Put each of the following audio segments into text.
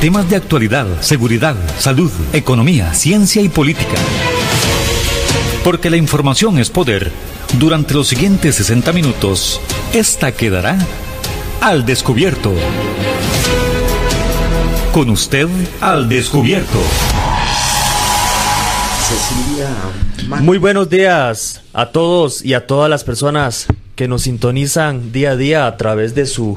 Temas de actualidad, seguridad, salud, economía, ciencia y política. Porque la información es poder. Durante los siguientes 60 minutos, esta quedará al descubierto. Con usted al descubierto. Muy buenos días a todos y a todas las personas que nos sintonizan día a día a través de su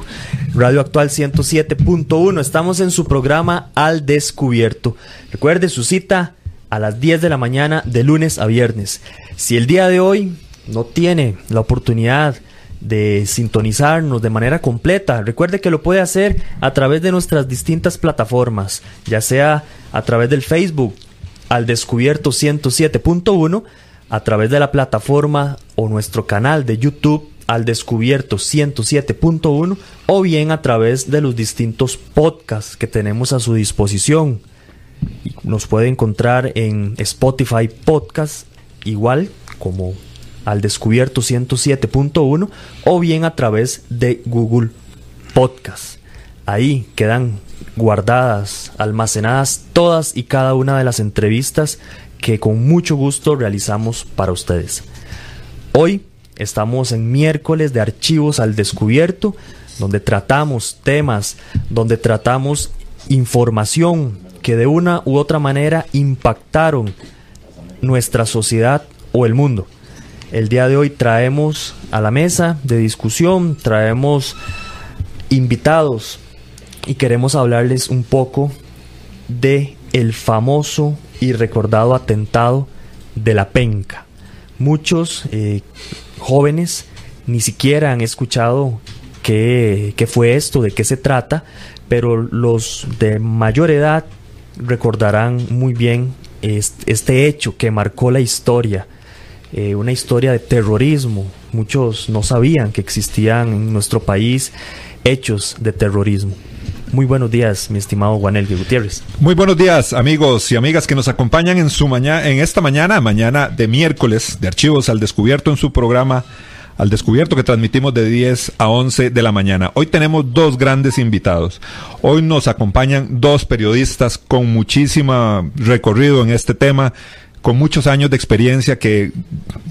radio actual 107.1. Estamos en su programa Al Descubierto. Recuerde su cita a las 10 de la mañana de lunes a viernes. Si el día de hoy no tiene la oportunidad de sintonizarnos de manera completa, recuerde que lo puede hacer a través de nuestras distintas plataformas, ya sea a través del Facebook al descubierto 107.1, a través de la plataforma o nuestro canal de YouTube al descubierto 107.1 o bien a través de los distintos podcasts que tenemos a su disposición. Nos puede encontrar en Spotify Podcast igual como al descubierto 107.1 o bien a través de Google Podcast. Ahí quedan guardadas, almacenadas todas y cada una de las entrevistas que con mucho gusto realizamos para ustedes. Hoy Estamos en miércoles de archivos al descubierto, donde tratamos temas, donde tratamos información que de una u otra manera impactaron nuestra sociedad o el mundo. El día de hoy traemos a la mesa de discusión, traemos invitados y queremos hablarles un poco de el famoso y recordado atentado de la penca. Muchos eh, jóvenes ni siquiera han escuchado qué, fue esto, de qué se trata, pero los de mayor edad recordarán muy bien este, hecho que marcó la historia, eh, una historia de terrorismo. Muchos no sabían que existían en nuestro país hechos de terrorismo. Muy buenos días, mi estimado Juanel Gutiérrez. Muy buenos días, amigos y amigas que nos acompañan en su mañana, en esta mañana, mañana de miércoles, de Archivos al Descubierto en su programa Al Descubierto que transmitimos de 10 a 11 de la mañana. Hoy tenemos dos grandes invitados. Hoy nos acompañan dos periodistas con muchísimo recorrido en este tema con muchos años de experiencia que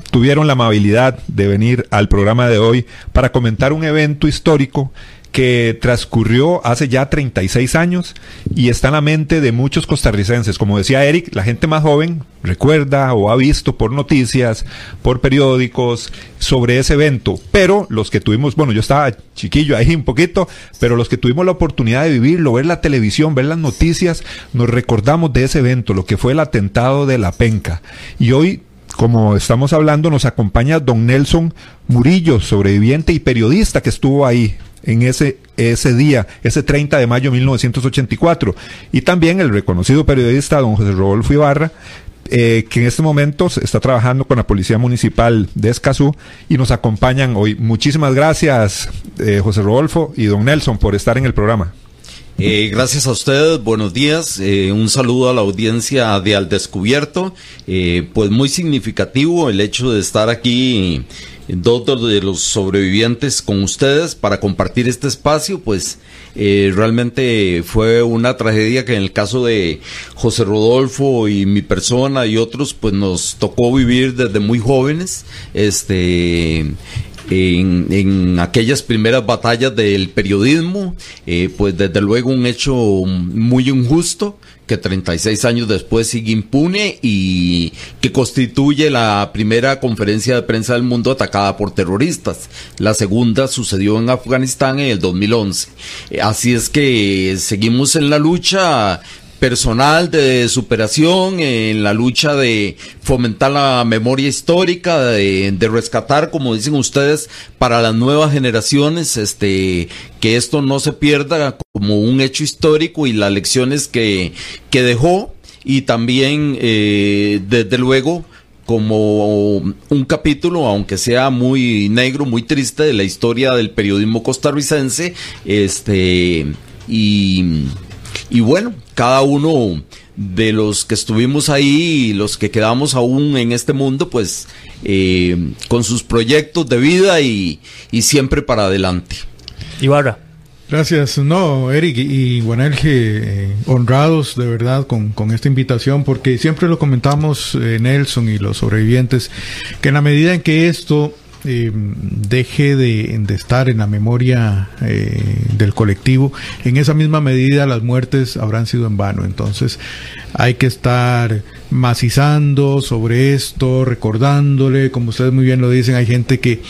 tuvieron la amabilidad de venir al programa de hoy para comentar un evento histórico que transcurrió hace ya 36 años y está en la mente de muchos costarricenses. Como decía Eric, la gente más joven recuerda o ha visto por noticias, por periódicos sobre ese evento, pero los que tuvimos, bueno, yo estaba chiquillo ahí un poquito, pero los que tuvimos la oportunidad de vivirlo, ver la televisión, ver las noticias, nos recordamos de ese evento, lo que fue el atentado de la penca. Y hoy como estamos hablando, nos acompaña don Nelson Murillo, sobreviviente y periodista que estuvo ahí en ese, ese día, ese 30 de mayo de 1984. Y también el reconocido periodista don José Rodolfo Ibarra, eh, que en este momento está trabajando con la Policía Municipal de Escazú y nos acompañan hoy. Muchísimas gracias, eh, José Rodolfo y don Nelson, por estar en el programa. Eh, gracias a ustedes, buenos días. un saludo a la audiencia de Al Descubierto. pues muy significativo el hecho de estar aquí dos de los sobrevivientes con ustedes para compartir este espacio, pues eh, realmente fue una tragedia que en el caso de José Rodolfo y mi persona y otros, pues nos tocó vivir desde muy jóvenes, este en, aquellas primeras batallas del periodismo, eh, pues desde luego un hecho muy injusto que 36 años después sigue impune y que constituye la primera conferencia de prensa del mundo atacada por terroristas. La segunda sucedió en Afganistán en el 2011. Eh, así es que seguimos en la lucha personal de superación, en la lucha de fomentar la memoria histórica, de, rescatar, como dicen ustedes, para las nuevas generaciones, este, que esto no se pierda como un hecho histórico y las lecciones que, que dejó y también, eh, desde luego, como un capítulo, aunque sea muy negro, muy triste, de la historia del periodismo costarricense, este, y y bueno, cada uno de los que estuvimos ahí y los que quedamos aún en este mundo, pues eh, con sus proyectos de vida y, siempre para adelante. Ibarra. Gracias. No, Eric y Guanelge, eh, honrados de verdad con, con, esta invitación, porque siempre lo comentamos eh, Nelson y los sobrevivientes, que en la medida en que esto eh, deje de, de, estar en la memoria eh, del colectivo, en esa misma medida las muertes habrán sido en vano. Entonces hay que estar macizando sobre esto, recordándole, como ustedes muy bien lo dicen, hay gente que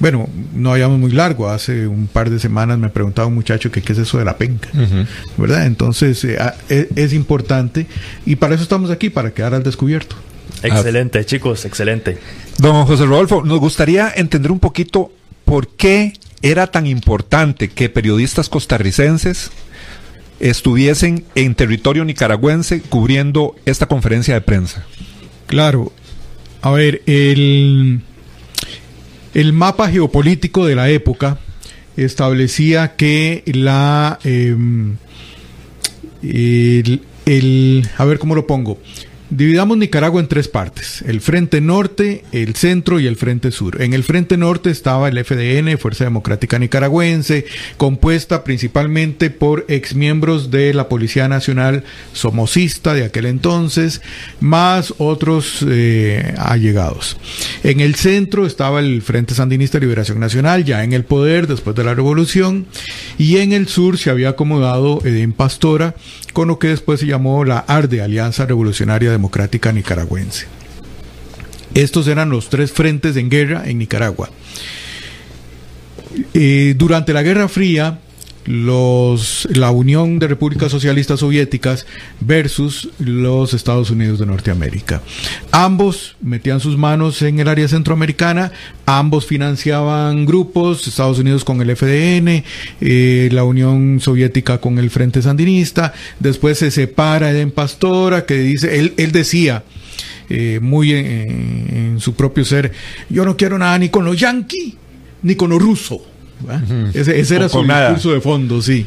bueno, no vayamos muy largo. Hace un par de semanas me preguntaba un muchacho que qué es eso de la penca, ¿verdad? Entonces eh, es, es, importante y para eso estamos aquí, para quedar al descubierto. Excelente, chicos, excelente. Don José Rodolfo, nos gustaría entender un poquito por qué era tan importante que periodistas costarricenses estuviesen en territorio nicaragüense cubriendo esta conferencia de prensa. Claro. A ver, el el mapa geopolítico de la época establecía que la... Eh, el, el, a ver cómo lo pongo. Dividamos Nicaragua en tres partes, el frente norte, el centro y el frente sur. En el frente norte estaba el FDN, Fuerza Democrática Nicaragüense, compuesta principalmente por exmiembros de la Policía Nacional somocista de aquel entonces, más otros eh, allegados. En el centro estaba el Frente Sandinista de Liberación Nacional, ya en el poder después de la revolución, y en el sur se había acomodado Edén Pastora, con lo que después se llamó la ARDE, Alianza Revolucionaria Democrática Nicaragüense. Estos eran los tres frentes en guerra en Nicaragua. Eh, durante la Guerra Fría, los, la Unión de Repúblicas Socialistas Soviéticas versus los Estados Unidos de Norteamérica. Ambos metían sus manos en el área centroamericana, ambos financiaban grupos, Estados Unidos con el FDN, eh, la Unión Soviética con el Frente Sandinista, después se separa Eden Pastora, que dice, él, él decía, eh, muy en, en, su propio ser, yo no quiero nada ni con los yanquis, ni con los rusos ese, ese, era su nada. discurso de fondo, sí.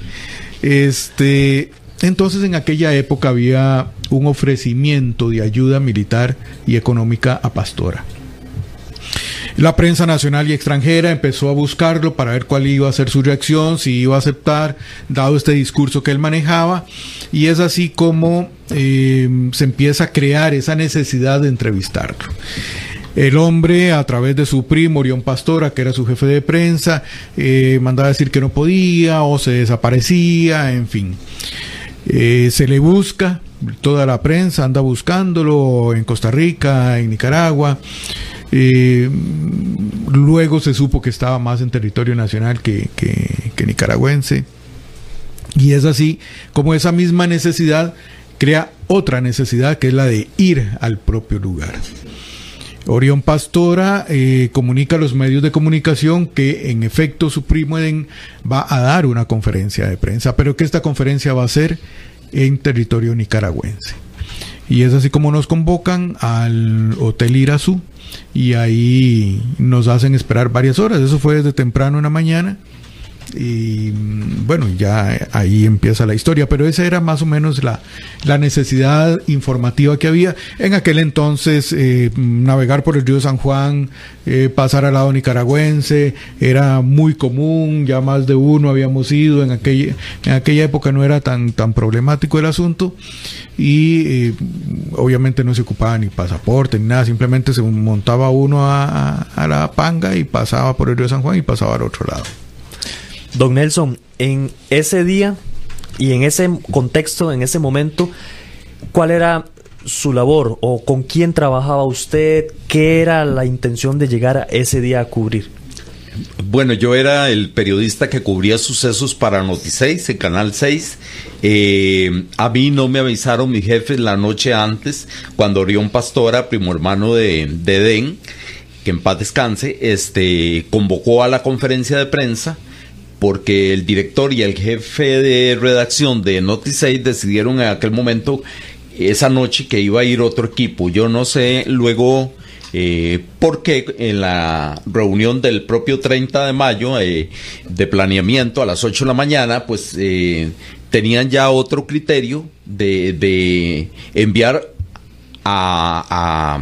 Este, entonces en aquella época había un ofrecimiento de ayuda militar y económica a Pastora. La prensa nacional y extranjera empezó a buscarlo para ver cuál iba a ser su reacción, si iba a aceptar, dado este discurso que él manejaba, y es así como eh, se empieza a crear esa necesidad de entrevistarlo. El hombre, a través de su primo, Orión Pastora, que era su jefe de prensa, eh, mandaba decir que no podía o se desaparecía, en fin. Eh, se le busca, toda la prensa anda buscándolo en Costa Rica, en Nicaragua. Eh, luego se supo que estaba más en territorio nacional que, que, que nicaragüense. Y es así como esa misma necesidad crea otra necesidad que es la de ir al propio lugar. Orión Pastora eh, comunica a los medios de comunicación que en efecto su primo va a dar una conferencia de prensa, pero que esta conferencia va a ser en territorio nicaragüense. Y es así como nos convocan al Hotel Irazú y ahí nos hacen esperar varias horas. Eso fue desde temprano en la mañana y bueno, ya ahí empieza la historia, pero esa era más o menos la, la necesidad informativa que había. En aquel entonces, eh, navegar por el río San Juan, eh, pasar al lado nicaragüense, era muy común, ya más de uno habíamos ido, en aquella, en aquella época no era tan, tan problemático el asunto y eh, obviamente no se ocupaba ni pasaporte ni nada, simplemente se montaba uno a, a, a la panga y pasaba por el río San Juan y pasaba al otro lado. Don Nelson, en ese día y en ese contexto, en ese momento, ¿cuál era su labor o con quién trabajaba usted? ¿Qué era la intención de llegar a ese día a cubrir? Bueno, yo era el periodista que cubría sucesos para Noti6, en Canal 6. Eh, a mí no me avisaron mis jefes la noche antes, cuando Orión Pastora, primo hermano de, de Den, que en paz descanse, este, convocó a la conferencia de prensa porque el director y el jefe de redacción de Noti6 decidieron en aquel momento, esa noche, que iba a ir otro equipo. Yo no sé luego eh, por qué en la reunión del propio 30 de mayo eh, de planeamiento a las 8 de la mañana, pues eh, tenían ya otro criterio de, de enviar a,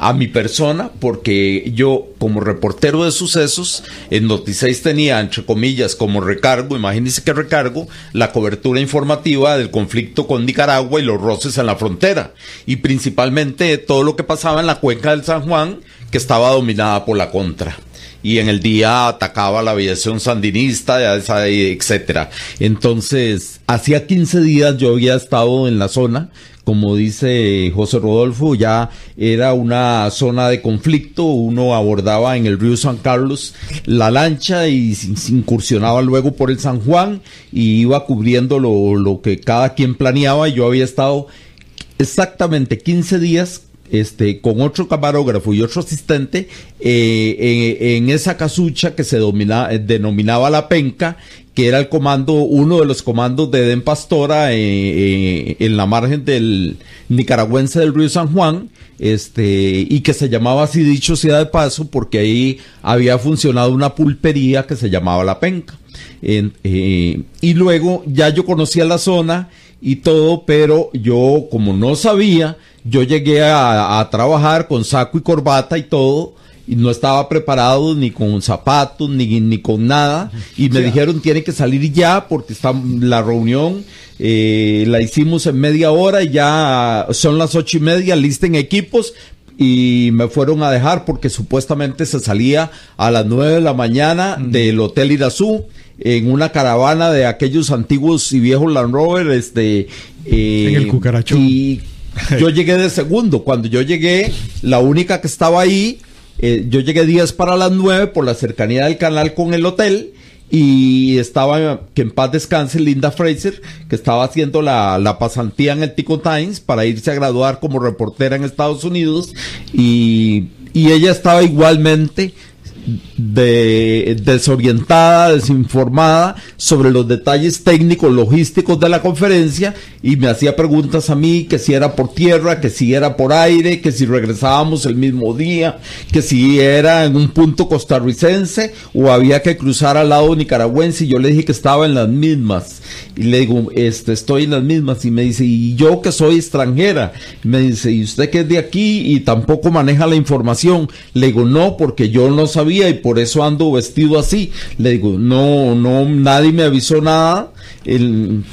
a mi persona porque yo como reportero de sucesos en Noticias tenía entre comillas como recargo, imagínense que recargo, la cobertura informativa del conflicto con Nicaragua y los roces en la frontera y principalmente todo lo que pasaba en la cuenca del San Juan que estaba dominada por la contra y en el día atacaba la aviación sandinista, etcétera. Entonces, hacía 15 días yo había estado en la zona como dice José Rodolfo, ya era una zona de conflicto, uno abordaba en el río San Carlos la lancha y se incursionaba luego por el San Juan y iba cubriendo lo, que cada quien planeaba. Yo había estado exactamente 15 días este, con otro camarógrafo y otro asistente eh, en, esa casucha que se denominaba La Penca que era el comando, uno de los comandos de Den Pastora eh, eh, en la margen del nicaragüense del río San Juan, este, y que se llamaba así dicho sea de paso, porque ahí había funcionado una pulpería que se llamaba La Penca. Eh, y luego ya yo conocía la zona y todo, pero yo como no sabía, yo llegué a trabajar con saco y corbata y todo, y no estaba preparado ni con zapatos ni, ni con nada. Y me dijeron tiene que salir ya porque está la reunión eh, la hicimos en media hora y ya son las ocho y media listen equipos y me fueron a dejar porque supuestamente se salía a las nueve de la mañana del Hotel Irazú en una caravana de aquellos antiguos y viejos Land Rover este eh, en el cucaracho y yo llegué de segundo. Cuando yo llegué la única que estaba ahí eh, yo llegué días para las 9 por la cercanía del canal con el hotel y estaba, que en paz descanse, Linda Fraser, que estaba haciendo la, la pasantía en el Tico Times para irse a graduar como reportera en Estados Unidos y, y ella estaba igualmente de, desorientada, desinformada sobre los detalles técnicos, logísticos de la conferencia y me hacía preguntas a mí que si era por tierra, que si era por aire, que si regresábamos el mismo día, que si era en un punto costarricense o había que cruzar al lado nicaragüense y yo le dije que estaba en las mismas. Y le digo, este, estoy en las mismas y me dice, y yo que soy extranjera, me dice, y usted que es de aquí y tampoco maneja la información, le digo, no, porque yo no sabía y por eso ando vestido así. Le digo, no, no, nadie me avisó nada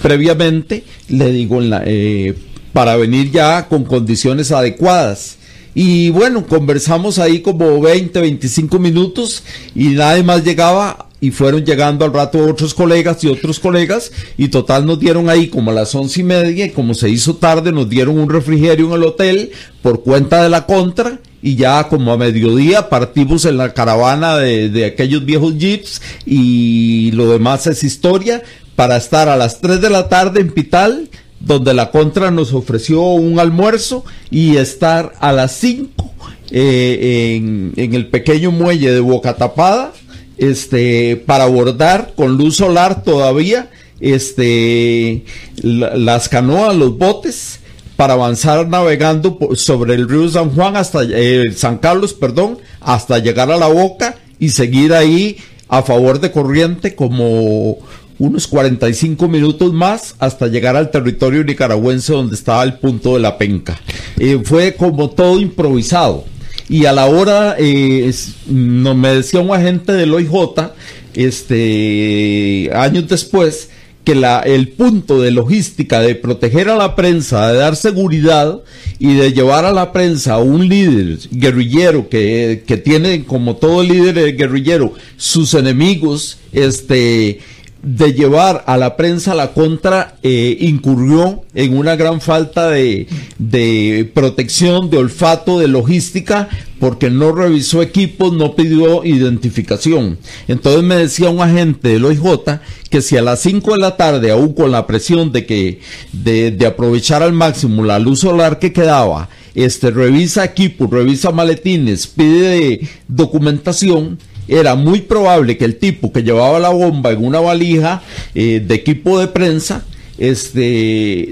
previamente. Le digo, eh, para venir ya con condiciones adecuadas. Y bueno, conversamos ahí como 20, 25 minutos y nadie más llegaba y fueron llegando al rato otros colegas y otros colegas y total nos dieron ahí como a las once y media y como se hizo tarde nos dieron un refrigerio en el hotel por cuenta de la contra y ya como a mediodía partimos en la caravana de, aquellos viejos jeeps y lo demás es historia para estar a las 3 de la tarde en Pital donde la contra nos ofreció un almuerzo y estar a las 5 eh, en, en el pequeño muelle de Boca Tapada este, para abordar con luz solar todavía este, las canoas, los botes, para avanzar navegando sobre el río San Juan hasta eh, San Carlos, perdón, hasta llegar a la boca y seguir ahí a favor de corriente como unos 45 minutos más hasta llegar al territorio nicaragüense donde estaba el punto de la penca. Eh, fue como todo improvisado y a la hora, eh, no, me decía un agente del OIJ, este, años después, que el punto de logística de proteger a la prensa, de dar seguridad y de llevar a la prensa a un líder guerrillero que, que tiene, como todo líder guerrillero, sus enemigos, este, de llevar a la prensa la contra eh, incurrió en una gran falta de, de, protección, de olfato, de logística, porque no revisó equipos, no pidió identificación. Entonces me decía un agente del OIJ que si a las 5 de la tarde, aún con la presión de que de, aprovechar al máximo la luz solar que quedaba, este revisa equipos, revisa maletines, pide documentación, era muy probable que el tipo que llevaba la bomba en una valija eh, de equipo de prensa, este,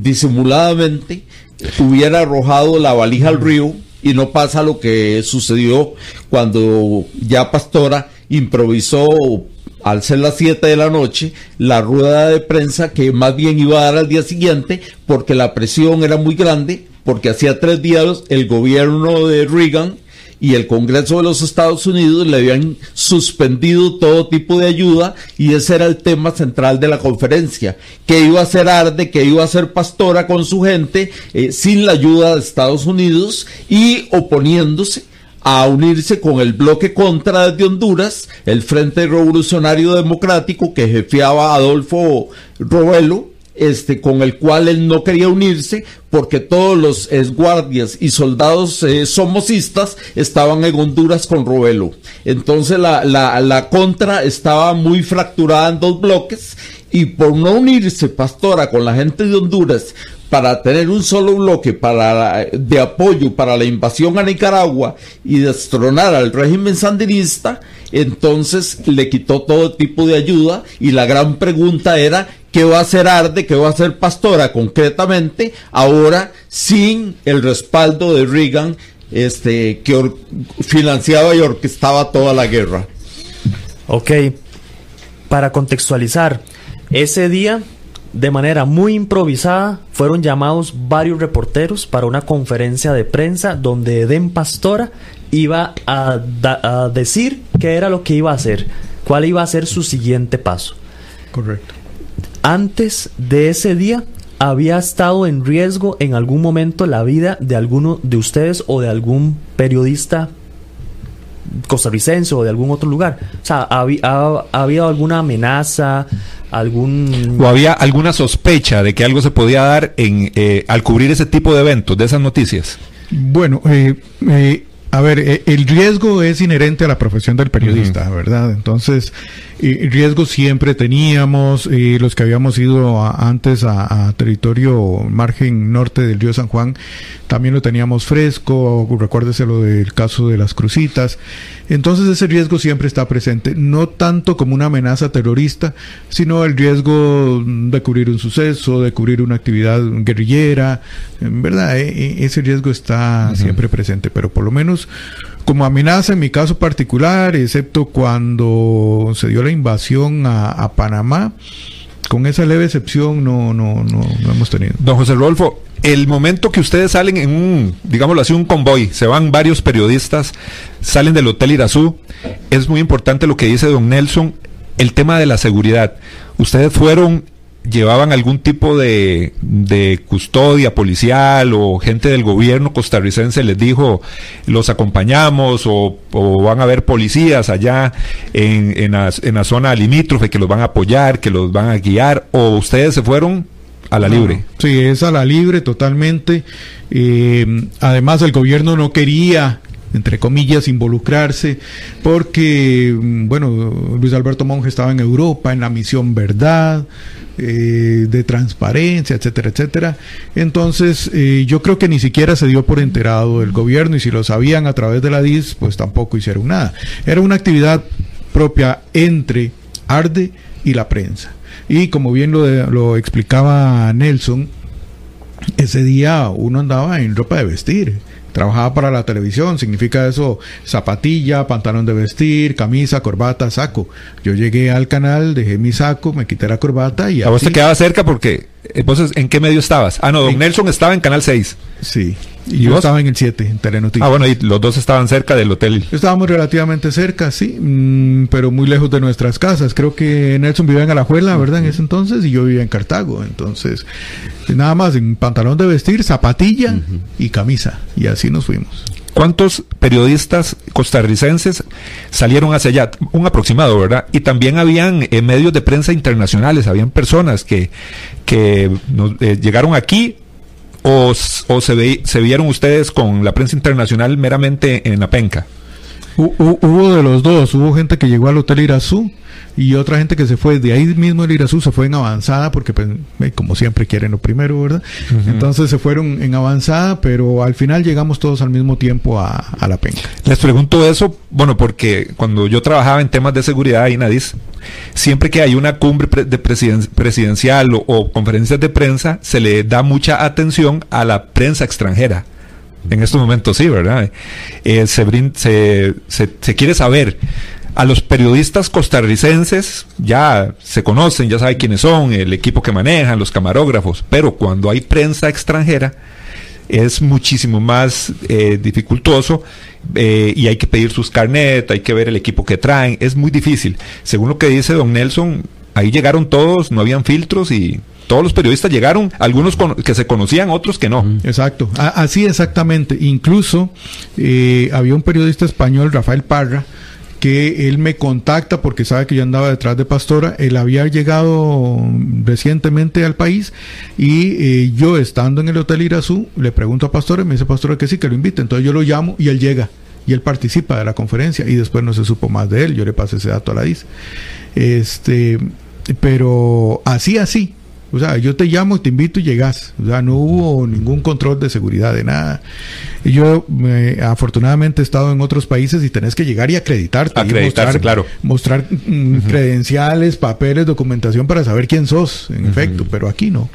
disimuladamente, hubiera arrojado la valija al río y no pasa lo que sucedió cuando ya Pastora improvisó al ser las 7 de la noche, la rueda de prensa que más bien iba a dar al día siguiente porque la presión era muy grande porque hacía tres días el gobierno de Reagan y el Congreso de los Estados Unidos le habían suspendido todo tipo de ayuda y ese era el tema central de la conferencia, que iba a ser Arde, que iba a ser Pastora con su gente eh, sin la ayuda de Estados Unidos y oponiéndose a unirse con el bloque contra de Honduras, el Frente Revolucionario Democrático que jefeaba Adolfo Robelo, este, con el cual él no quería unirse porque todos los guardias y soldados eh, somocistas estaban en Honduras con Robelo. Entonces la, la, la, contra estaba muy fracturada en dos bloques y por no unirse Pastora con la gente de Honduras para tener un solo bloque para, de apoyo para la invasión a Nicaragua y destronar al régimen sandinista, entonces le quitó todo tipo de ayuda y la gran pregunta era qué va a hacer Arde, qué va a hacer Pastora concretamente ahora sin el respaldo de Reagan este, que financiaba y orquestaba toda la guerra. Ok, para contextualizar, ese día de manera muy improvisada, fueron llamados varios reporteros para una conferencia de prensa donde Eden Pastora iba a, decir qué era lo que iba a hacer, cuál iba a ser su siguiente paso. Correcto. Antes de ese día, había estado en riesgo en algún momento la vida de alguno de ustedes o de algún periodista costarricense o de algún otro lugar? O sea, ¿ha, habido alguna amenaza, algún... ¿O había alguna sospecha de que algo se podía dar en, eh, al cubrir ese tipo de eventos, de esas noticias? Bueno, eh, eh a ver, eh, el riesgo es inherente a la profesión del periodista, ¿verdad? Entonces, riesgo siempre teníamos, los que habíamos ido antes a, territorio margen norte del río San Juan, también lo teníamos fresco, recuérdese lo del caso de las crucitas. Entonces ese riesgo siempre está presente, no tanto como una amenaza terrorista, sino el riesgo de cubrir un suceso, de cubrir una actividad guerrillera, ¿verdad? E, e, ese riesgo está siempre presente, pero por lo menos como amenaza en mi caso particular, excepto cuando se dio la invasión a, Panamá, con esa leve excepción no, no, no, no hemos tenido. Don José Rolfo, el momento que ustedes salen en un, digámoslo así, un convoy, se van varios periodistas, salen del Hotel Irazú, es muy importante lo que dice don Nelson, el tema de la seguridad. Ustedes fueron, llevaban algún tipo de, de custodia policial o gente del gobierno costarricense les dijo, los acompañamos o, van a haber policías allá en, en, la, en la zona limítrofe que los van a apoyar, que los van a guiar, o ustedes se fueron a la libre. Sí, es a la libre totalmente. Eh, además, el gobierno no quería entre comillas, involucrarse, porque, mm, bueno, Luis Alberto Monge estaba en Europa, en la misión Verdad, eh, de transparencia, etcétera, etcétera. Entonces, eh, yo creo que ni siquiera se dio por enterado el gobierno y si lo sabían a través de la DIS, pues tampoco hicieron nada. Era una actividad propia entre Arde y la prensa. Y como bien lo, lo explicaba Nelson, ese día uno andaba en ropa de vestir trabajaba para la televisión, significa eso zapatilla, pantalón de vestir, camisa, corbata, saco. Yo llegué al canal, dejé mi saco, me quité la corbata y... ¿A vos te quedaba cerca porque... Entonces, ¿en qué medio estabas? Ah, no, don Nelson estaba en Canal 6. Sí. Y, yo estaba en el 7, en Telenoticias. Ah, bueno, y los dos estaban cerca del hotel. Estábamos relativamente cerca, sí, mm, pero muy lejos de nuestras casas. Creo que Nelson vivía en Alajuela, ¿verdad? En ese entonces, y yo vivía en Cartago. Entonces, nada más en pantalón de vestir, zapatilla y camisa. Y así nos fuimos. ¿Cuántos periodistas costarricenses salieron hacia allá? Un aproximado, ¿verdad? Y también habían eh, medios de prensa internacionales, habían personas que, que eh, llegaron aquí o, se, se vieron ustedes con la prensa internacional meramente en la penca? Hubo de los dos, hubo gente que llegó al Hotel Irazú y otra gente que se fue de ahí mismo el Irazú se fue en avanzada porque pues, eh, como siempre quieren lo primero, ¿verdad? Entonces se fueron en avanzada, pero al final llegamos todos al mismo tiempo a, la penca. Les pregunto eso, bueno, porque cuando yo trabajaba en temas de seguridad ahí Nadis, siempre que hay una cumbre de presidencial o, conferencias de prensa, se le da mucha atención a la prensa extranjera. En estos momentos sí, ¿verdad? Eh, se, se quiere saber a los periodistas costarricenses ya se conocen, ya saben quiénes son, el equipo que manejan, los camarógrafos, pero cuando hay prensa extranjera, es muchísimo más eh, dificultoso eh, y hay que pedir sus carnet, hay que ver el equipo que traen, es muy difícil. Según lo que dice don Nelson, ahí llegaron todos, no habían filtros y todos los periodistas llegaron, algunos que se conocían, otros que no. Exacto, así exactamente. Incluso eh, había un periodista español, Rafael Parra, que él me contacta porque sabe que yo andaba detrás de Pastora. Él había llegado recientemente al país y eh, yo estando en el Hotel Irazú le pregunto a Pastora y me dice Pastora que sí, que lo invite. Entonces yo lo llamo y él llega y él participa de la conferencia y después no se supo más de él. Yo le pasé ese dato a la DIS. Este, pero así, así o sea, yo te llamo, te invito y llegas. O sea, no hubo ningún control de seguridad de nada. Yo afortunadamente he estado en otros países y tenés que llegar y acreditarte. Acreditarse, claro. Mostrar mm, credenciales, papeles, documentación para saber quién sos, en efecto, pero aquí no.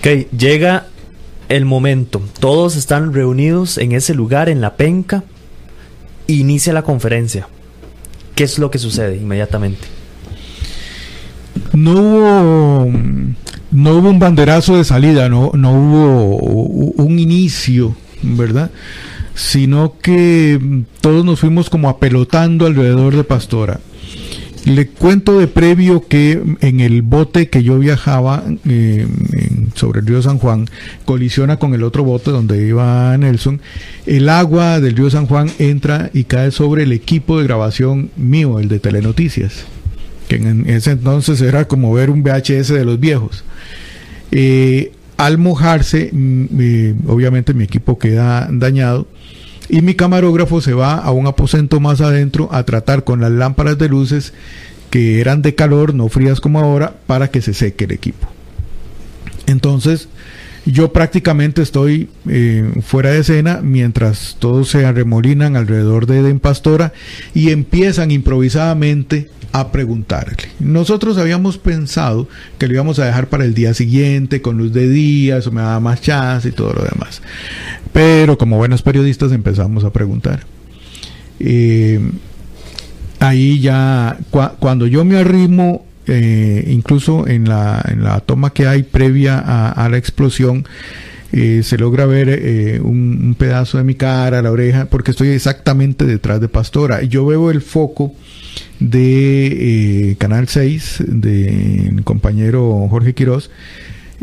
Ok, llega el momento. Todos están reunidos en ese lugar, en la penca. Inicia la conferencia. ¿Qué es lo que sucede inmediatamente? No hubo no hubo un banderazo de salida, no, no hubo un inicio, ¿verdad? Sino que todos nos fuimos como apelotando alrededor de Pastora. Le cuento de previo que en el bote que yo viajaba eh, sobre el río San Juan colisiona con el otro bote donde iba Nelson. El agua del río San Juan entra y cae sobre el equipo de grabación mío, el de Telenoticias en ese entonces era como ver un VHS de los viejos. Eh, al mojarse, mm, eh, obviamente mi equipo queda dañado y mi camarógrafo se va a un aposento más adentro a tratar con las lámparas de luces que eran de calor, no frías como ahora, para que se seque el equipo. Entonces, yo prácticamente estoy eh, fuera de escena mientras todos se arremolinan alrededor de Eden Pastora y empiezan improvisadamente a preguntarle. Nosotros habíamos pensado que lo íbamos a dejar para el día siguiente, con luz de día, eso me daba más chance y todo lo demás. Pero como buenos periodistas empezamos a preguntar. Eh, ahí ya, cuando yo me arrimo, eh, incluso en la, en la toma que hay previa a, la explosión, eh, se logra ver un, un, pedazo de mi cara, la oreja, porque estoy exactamente detrás de Pastora. Yo veo el foco de eh, Canal 6, del compañero Jorge Quiroz,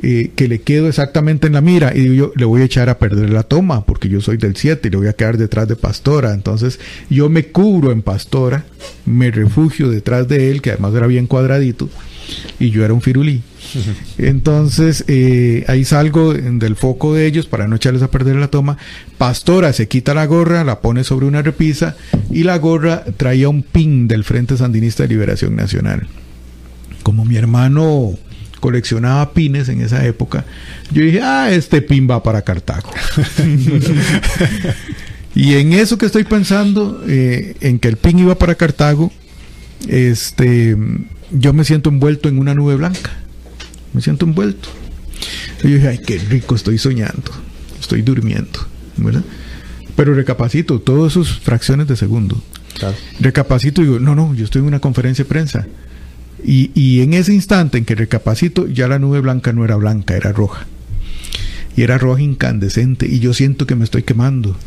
eh, que le quedo exactamente en la mira y digo yo, le voy a echar a perder la toma porque yo soy del 7 y le voy a quedar detrás de Pastora. Entonces yo me cubro en Pastora, me refugio detrás de él, que además era bien cuadradito, y yo era un firulí. Entonces eh, ahí salgo del foco de ellos para no echarles a perder la toma. Pastora se quita la gorra, la pone sobre una repisa y la gorra traía un pin del Frente Sandinista de Liberación Nacional. Como mi hermano coleccionaba pines en esa época, yo dije, ah, este pin va para Cartago. y en eso que estoy pensando, eh, en que el pin iba para Cartago, este, yo me siento envuelto en una nube blanca me siento envuelto. Y yo dije, ay, qué rico, estoy soñando, estoy durmiendo, ¿verdad? Pero recapacito, todas sus fracciones de segundo. Recapacito y digo, no, no, yo estoy en una conferencia de prensa. Y, y en ese instante en que recapacito, ya la nube blanca no era blanca, era roja. Y era roja incandescente. Y yo siento que me estoy quemando.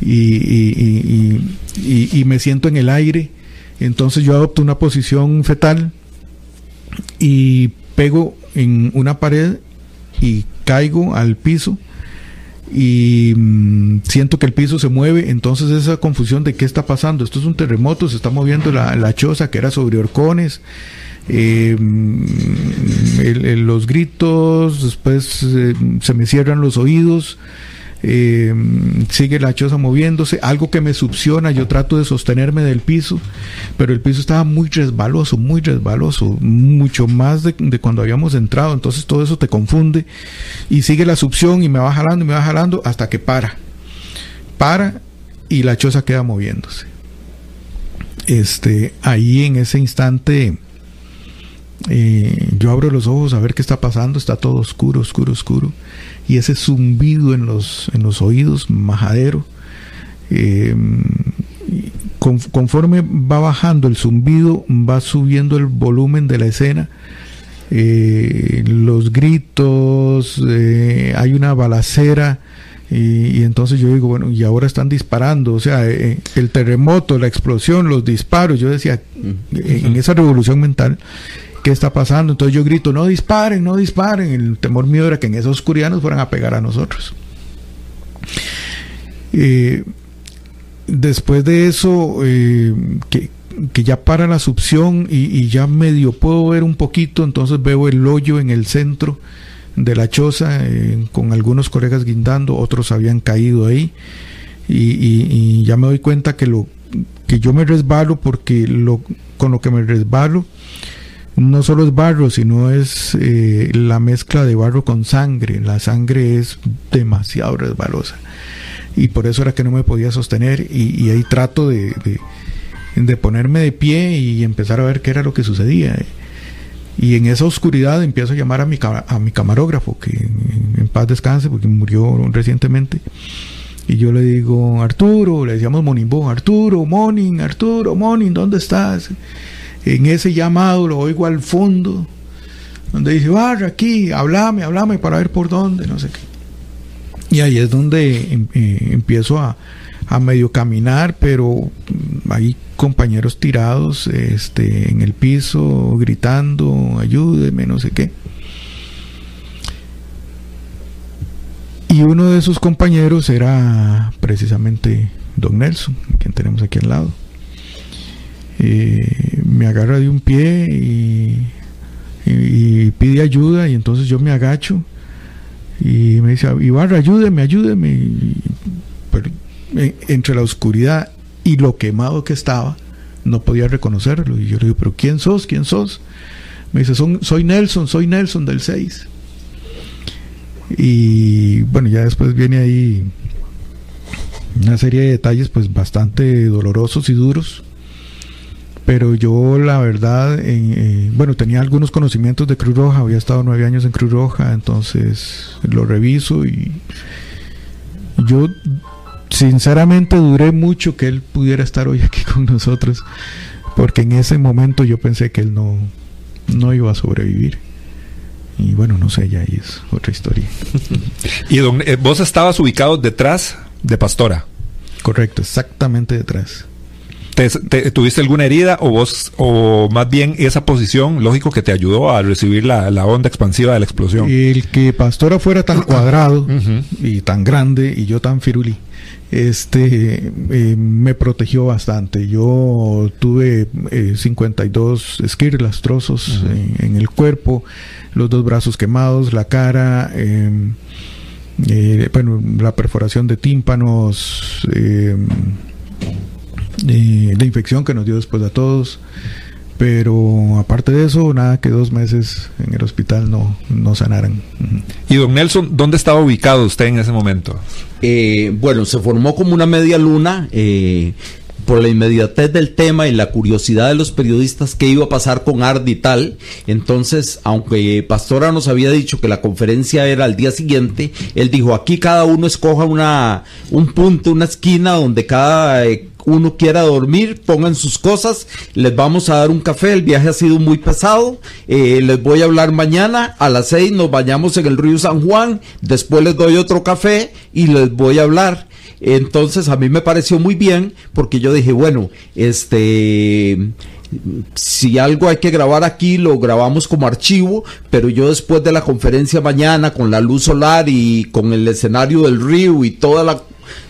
Y, y, y, y me siento en el aire. Entonces yo adopto una posición fetal y pego en una pared y caigo al piso y mm, siento que el piso se mueve, entonces esa confusión de qué está pasando, esto es un terremoto, se está moviendo la, la choza que era sobre horcones, eh, mm, los gritos, después eh, se me cierran los oídos, eh, sigue la choza moviéndose, algo que me succiona, yo trato de sostenerme del piso, pero el piso estaba muy resbaloso, muy resbaloso, mucho más de, cuando habíamos entrado, entonces todo eso te confunde y sigue la succión y me va jalando y me va jalando hasta que para, para y la choza queda moviéndose. Este, ahí en ese instante, eh, yo abro los ojos a ver qué está pasando, está todo oscuro, oscuro, oscuro y ese zumbido en los, en los oídos, majadero. Eh, conforme va bajando el zumbido, va subiendo el volumen de la escena. Eh, los gritos, eh, hay una balacera Y, entonces yo digo, bueno, y ahora están disparando, o sea, eh, el terremoto, la explosión, los disparos, yo decía, en esa revolución mental, ¿qué está pasando? Entonces yo grito, no disparen, no disparen. El temor mío era que en esa oscuridad nos fueran a pegar a nosotros. Eh, después de eso, eh, que, ya para la succión y, ya medio puedo ver un poquito, entonces veo el hoyo en el centro de la choza eh, con algunos colegas guindando, otros habían caído ahí y, ya me doy cuenta que lo que yo me resbalo porque lo con lo que me resbalo no solo es barro, sino es eh, la mezcla de barro con sangre. La sangre es demasiado resbalosa. Y por eso era que no me podía sostener. Y, ahí trato de, de, ponerme de pie y empezar a ver qué era lo que sucedía. Y en esa oscuridad empiezo a llamar a mi, a mi camarógrafo, que en, paz descanse, porque murió recientemente. Y yo le digo, Arturo, le decíamos Monimbo, Arturo, Monin, Arturo, Monin, ¿dónde estás? En ese llamado lo oigo al fondo, donde dice, barra aquí, hablame, hablame para ver por dónde, no sé qué. Y ahí es donde em, eh, empiezo a, medio caminar, pero hay compañeros tirados este, en el piso, gritando, ayúdeme, no sé qué. Y uno de esos compañeros era precisamente Don Nelson, quien tenemos aquí al lado. Eh, me agarra de un pie y, pide ayuda y entonces yo me agacho y me dice, Ibarra, ayúdeme, ayúdeme. pero entre la oscuridad y lo quemado que estaba, no podía reconocerlo. Y yo le digo, pero ¿quién sos? ¿Quién sos? Me dice, soy Nelson, soy Nelson del 6. Y bueno, ya después viene ahí una serie de detalles pues bastante dolorosos y duros pero yo la verdad, eh, bueno, tenía algunos conocimientos de Cruz Roja, había estado nueve años en Cruz Roja, entonces lo reviso y yo sinceramente duré mucho que él pudiera estar hoy aquí con nosotros, porque en ese momento yo pensé que él no, no iba a sobrevivir. Y bueno, no sé, ya ahí es otra historia. ¿Y eh, vos estabas ubicado detrás de Pastora? Correcto, exactamente detrás. ¿Tuviste alguna herida o vos, o más bien esa posición, lógico, que te ayudó a recibir la, onda expansiva de la explosión? El que Pastora fuera tan cuadrado y tan grande y yo tan firuli, este eh, me protegió bastante. Yo tuve 52 eh, esquirlas, trozos en, el cuerpo, los dos brazos quemados, la cara, em, eh, bueno, la perforación de tímpanos. Em, de, infección que nos dio después a todos. Pero aparte de eso, nada que dos meses en el hospital no, no sanaran. ¿Y don Nelson, dónde estaba ubicado usted en ese momento? Eh, bueno, se formó como una media luna. Eh, por la inmediatez del tema y la curiosidad de los periodistas qué iba a pasar con Ardi y tal. Entonces, aunque Pastora nos había dicho que la conferencia era al día siguiente, él dijo, aquí cada uno escoja una, un punto, una esquina donde cada eh, uno quiera dormir, pongan sus cosas, les vamos a dar un café, el viaje ha sido muy pesado, eh, les voy a hablar mañana, a las seis nos bañamos en el río San Juan, después les doy otro café y les voy a hablar. Entonces a mí me pareció muy bien porque yo dije, bueno, este si algo hay que grabar aquí, lo grabamos como archivo, pero yo después de la conferencia mañana, con la luz solar y con el escenario del río y toda la,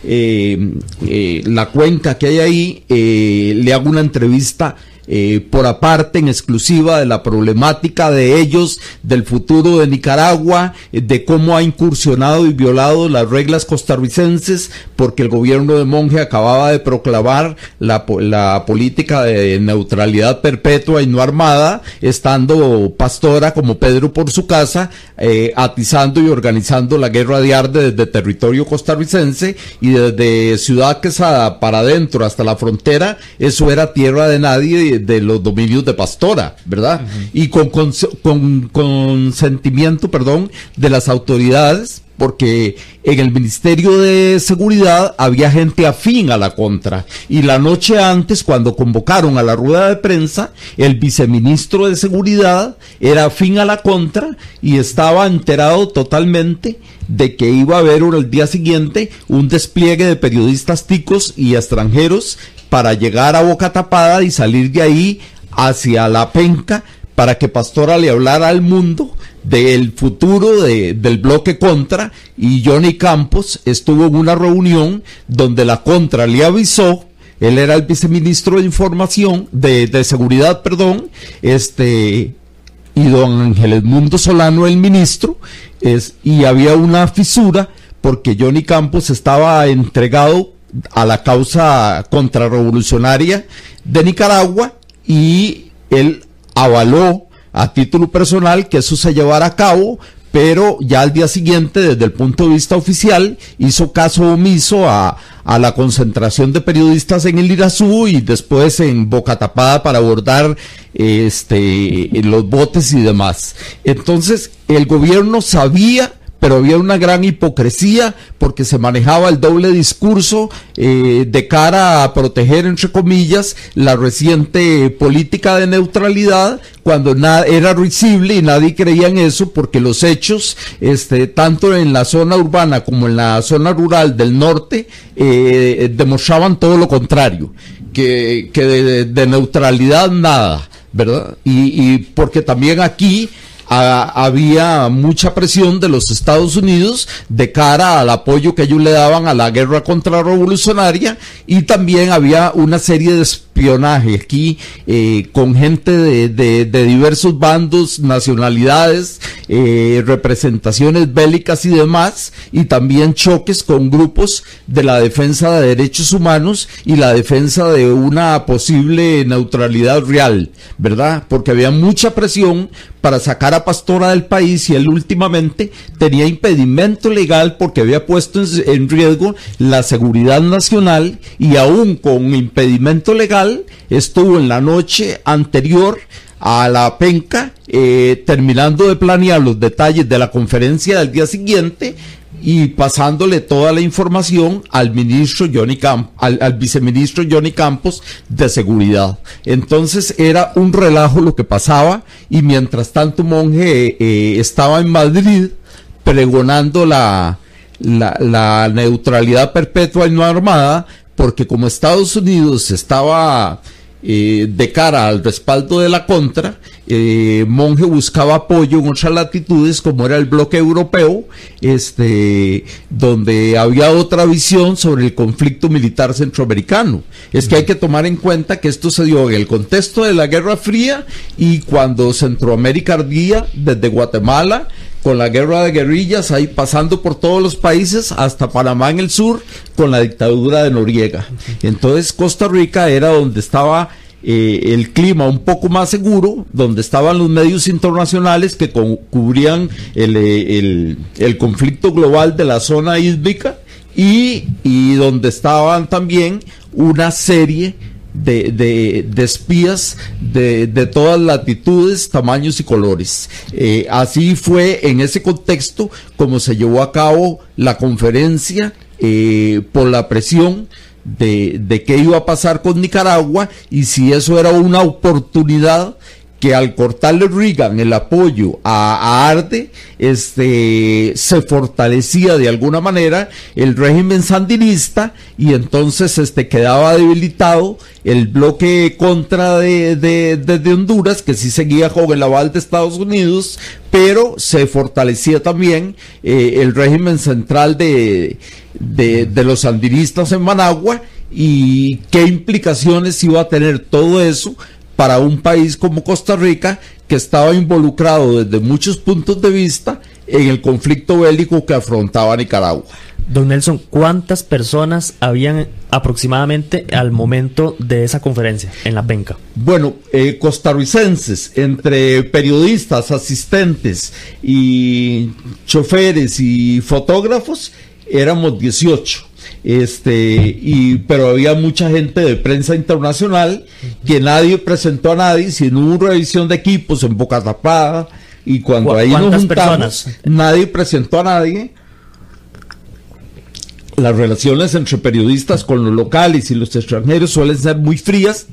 eh, eh, la cuenca que hay ahí, eh, le hago una entrevista eh, por aparte, en exclusiva, de la problemática de ellos, del futuro de Nicaragua, eh, de cómo ha incursionado y violado las reglas costarricenses, porque el gobierno de Monge acababa de proclamar la, la política de neutralidad perpetua y no armada, estando Pastora como Pedro por su casa, eh, atizando y organizando la guerra de Arde desde territorio costarricense y desde Ciudad Quesada para adentro hasta la frontera, eso era tierra de nadie de, los dominios de Pastora, ¿verdad? Y con, con, con consentimiento, perdón, de las autoridades porque en el Ministerio de Seguridad había gente afín a la contra. Y la noche antes, cuando convocaron a la rueda de prensa, el viceministro de Seguridad era afín a la contra y estaba enterado totalmente de que iba a haber el día siguiente un despliegue de periodistas ticos y extranjeros para llegar a Boca Tapada y salir de ahí hacia la penca para que Pastora le hablara al mundo del futuro del bloque contra y Johnny Campos estuvo en una reunión donde la contra le avisó él era el viceministro de información de, de seguridad perdón este y don Ángel Edmundo Solano el ministro es, y había una fisura porque Johnny Campos estaba entregado a la causa contrarrevolucionaria de Nicaragua y él avaló a título personal que eso se llevara a cabo, pero ya al día siguiente, desde el punto de vista oficial, hizo caso omiso a, a la concentración de periodistas en el Irazú y después en Boca Tapada para abordar este, los botes y demás. Entonces, el gobierno sabía pero había una gran hipocresía porque se manejaba el doble discurso eh, de cara a proteger, entre comillas, la reciente política de neutralidad cuando era risible y nadie creía en eso porque los hechos, este, tanto en la zona urbana como en la zona rural del norte, eh, demostraban todo lo contrario, que, que de, neutralidad nada, ¿verdad? Y porque también aquí había mucha presión de los Estados Unidos de cara al apoyo que ellos le daban a la guerra contrarrevolucionaria y también había una serie de espionaje aquí eh, con gente de, diversos bandos, nacionalidades, eh, representaciones bélicas y demás, y también choques con grupos de la defensa de derechos humanos y la defensa de una posible neutralidad real, ¿verdad? Porque había mucha presión para sacar a Pastora del país y él últimamente tenía impedimento legal porque había puesto en, riesgo la seguridad nacional y aún con impedimento legal estuvo en la noche anterior a la penca, eh, terminando de planear los detalles de la conferencia del día siguiente y pasándole toda la información al ministro Johnny Camp, al, viceministro Johnny Campos de seguridad. Entonces era un relajo lo que pasaba y mientras tanto Monje eh, estaba en Madrid pregonando la, la, la neutralidad perpetua y no armada porque como Estados Unidos estaba eh, de cara al respaldo de la contra, eh, Monge buscaba apoyo en otras latitudes, como era el bloque europeo, este, donde había otra visión sobre el conflicto militar centroamericano. Es que hay que tomar en cuenta que esto se dio en el contexto de la Guerra Fría y cuando Centroamérica ardía desde Guatemala, con la guerra de guerrillas, ahí pasando por todos los países, hasta Panamá en el sur, con la dictadura de Noriega. Entonces Costa Rica era donde estaba eh, el clima un poco más seguro, donde estaban los medios internacionales que cubrían eh, el, el, conflicto global de la zona ísmica y, y donde estaban también una serie de, de, espías de, de, todas latitudes, tamaños y colores. Eh, así fue en ese contexto como se llevó a cabo la conferencia eh, por la presión de, de qué iba a pasar con Nicaragua y si eso era una oportunidad que al cortarle Reagan el apoyo a, Arde, este, se fortalecía de alguna manera el régimen sandinista y entonces este, quedaba debilitado el bloque contra de, de, Honduras, que sí seguía con el aval de Estados Unidos, pero se fortalecía también eh, el régimen central de, de los sandinistas en Managua y qué implicaciones iba a tener todo eso para un país como Costa Rica que estaba involucrado desde muchos puntos de vista en el conflicto bélico que afrontaba Nicaragua. Don Nelson, ¿cuántas personas habían aproximadamente al momento de esa conferencia en la penca? Bueno, eh, costarricenses, entre periodistas, asistentes y choferes y fotógrafos, éramos 18 este, y, pero había mucha gente de prensa internacional que nadie presentó a nadie, sino hubo revisión de equipos en Boca Tapada, y cuando ahí nos juntamos, personas? nadie presentó a nadie. Las relaciones entre periodistas con los locales y los extranjeros suelen ser muy frías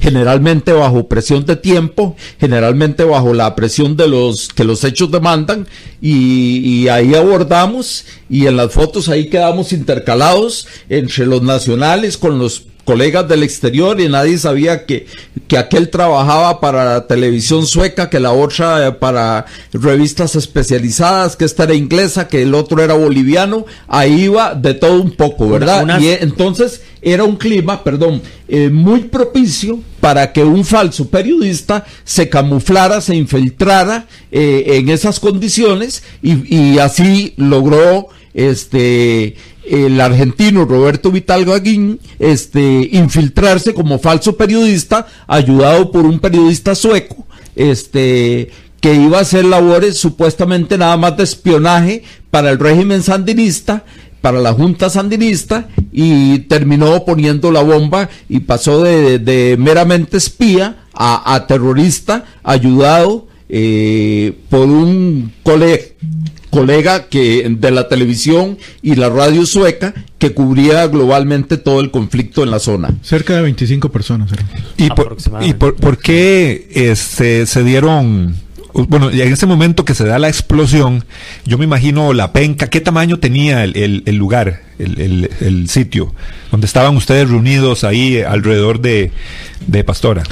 generalmente bajo presión de tiempo, generalmente bajo la presión de los que los hechos demandan y, ahí abordamos y en las fotos ahí quedamos intercalados entre los nacionales con los colegas del exterior y nadie sabía que, que aquel trabajaba para la televisión sueca, que la otra eh, para revistas especializadas, que esta era inglesa, que el otro era boliviano, ahí iba de todo un poco, ¿verdad? Y eh, entonces era un clima, perdón, eh, muy propicio para que un falso periodista se camuflara, se infiltrara en esas condiciones y, y así logró este el argentino Roberto Vital Gaguín este, infiltrarse como falso periodista, ayudado por un periodista sueco, este, que iba a hacer labores supuestamente nada más de espionaje para el régimen sandinista, para la Junta Sandinista, y terminó poniendo la bomba y pasó de, meramente espía a, terrorista, ayudado eh, por un colega colega que de la televisión y la radio sueca que cubría globalmente todo el conflicto en la zona. Cerca de 25 personas. ¿Y, por, y por, qué este, se dieron bueno, en ese momento que se da la explosión, yo me imagino la penca, ¿qué tamaño tenía el, el, lugar, el, el, sitio, donde estaban ustedes reunidos ahí alrededor de, de Pastora?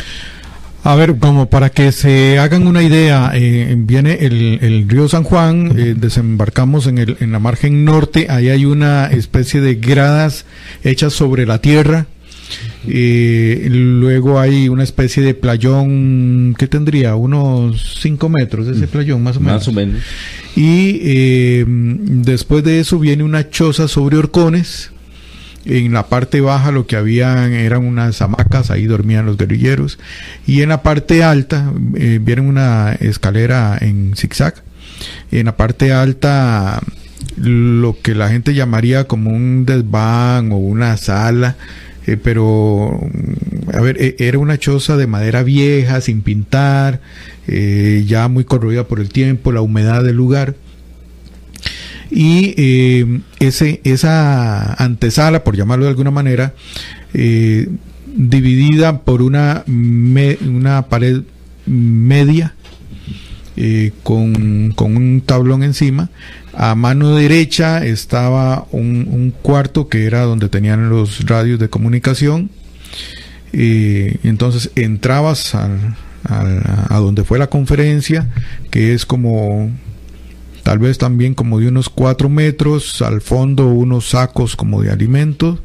A ver, como para que se hagan una idea, eh, viene el, río San Juan, eh, desembarcamos en, el, en la margen norte, ahí hay una especie de gradas hechas sobre la tierra, eh, luego hay una especie de playón, ¿qué tendría? Unos 5 metros de ese playón, más o menos. Más o menos. Y después de eso viene una choza sobre horcones, en la parte baja lo que habían eran unas hamacas, ahí dormían los guerrilleros. Y en la parte alta eh, vieron una escalera en zigzag. En la parte alta lo que la gente llamaría como un desván o una sala. Eh, pero, a ver, e, era una choza de madera vieja, sin pintar, eh, ya muy corroída por el tiempo, la humedad del lugar y eh, ese, esa antesala, por llamarlo de alguna manera, eh, dividida por una, una pared media eh, con, con, un tablón encima. A mano derecha estaba un, cuarto que era donde tenían los radios de comunicación. entonces entrabas al, a donde fue la conferencia, que es como tal vez también como de unos cuatro metros, al fondo unos sacos como de alimentos.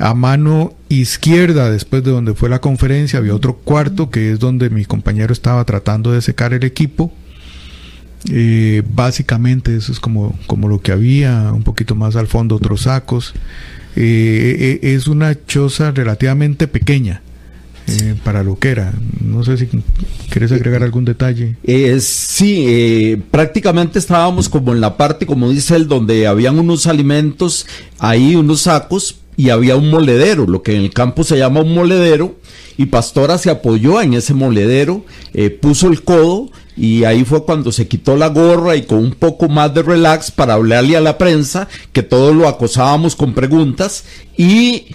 A mano izquierda, después de donde fue la conferencia, había otro cuarto que es donde mi compañero estaba tratando de secar el equipo. Eh, básicamente eso es como, como lo que había, un poquito más al fondo otros sacos. Eh, eh, es una choza relativamente pequeña. Eh, para lo que era. No sé si quieres agregar algún detalle. Eh, sí, eh, prácticamente estábamos como en la parte, como dice él, donde habían unos alimentos, ahí unos sacos y había un moledero, lo que en el campo se llama un moledero, y Pastora se apoyó en ese moledero, eh, puso el codo y ahí fue cuando se quitó la gorra y con un poco más de relax para hablarle a la prensa, que todos lo acosábamos con preguntas y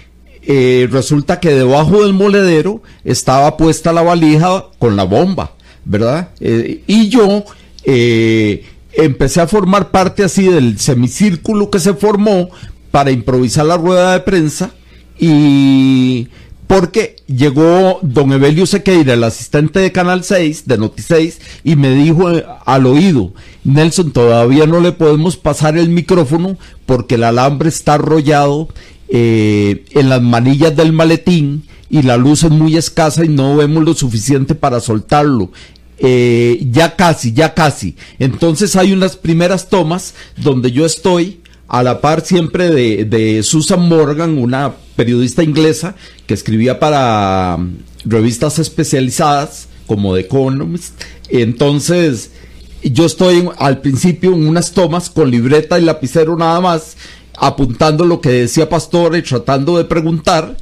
eh, resulta que debajo del moledero estaba puesta la valija con la bomba, ¿verdad? Eh, y yo eh, empecé a formar parte así del semicírculo que se formó para improvisar la rueda de prensa y porque llegó don Evelio Sequeira, el asistente de Canal 6, de Noti 6, y me dijo al oído, Nelson, todavía no le podemos pasar el micrófono porque el alambre está arrollado eh, en las manillas del maletín y la luz es muy escasa y no vemos lo suficiente para soltarlo. Eh, ya casi, ya casi. Entonces hay unas primeras tomas donde yo estoy a la par siempre de, de Susan Morgan, una periodista inglesa que escribía para um, revistas especializadas como The Economist. Entonces, yo estoy al principio en unas tomas con libreta y lapicero nada más apuntando lo que decía Pastor y tratando de preguntar,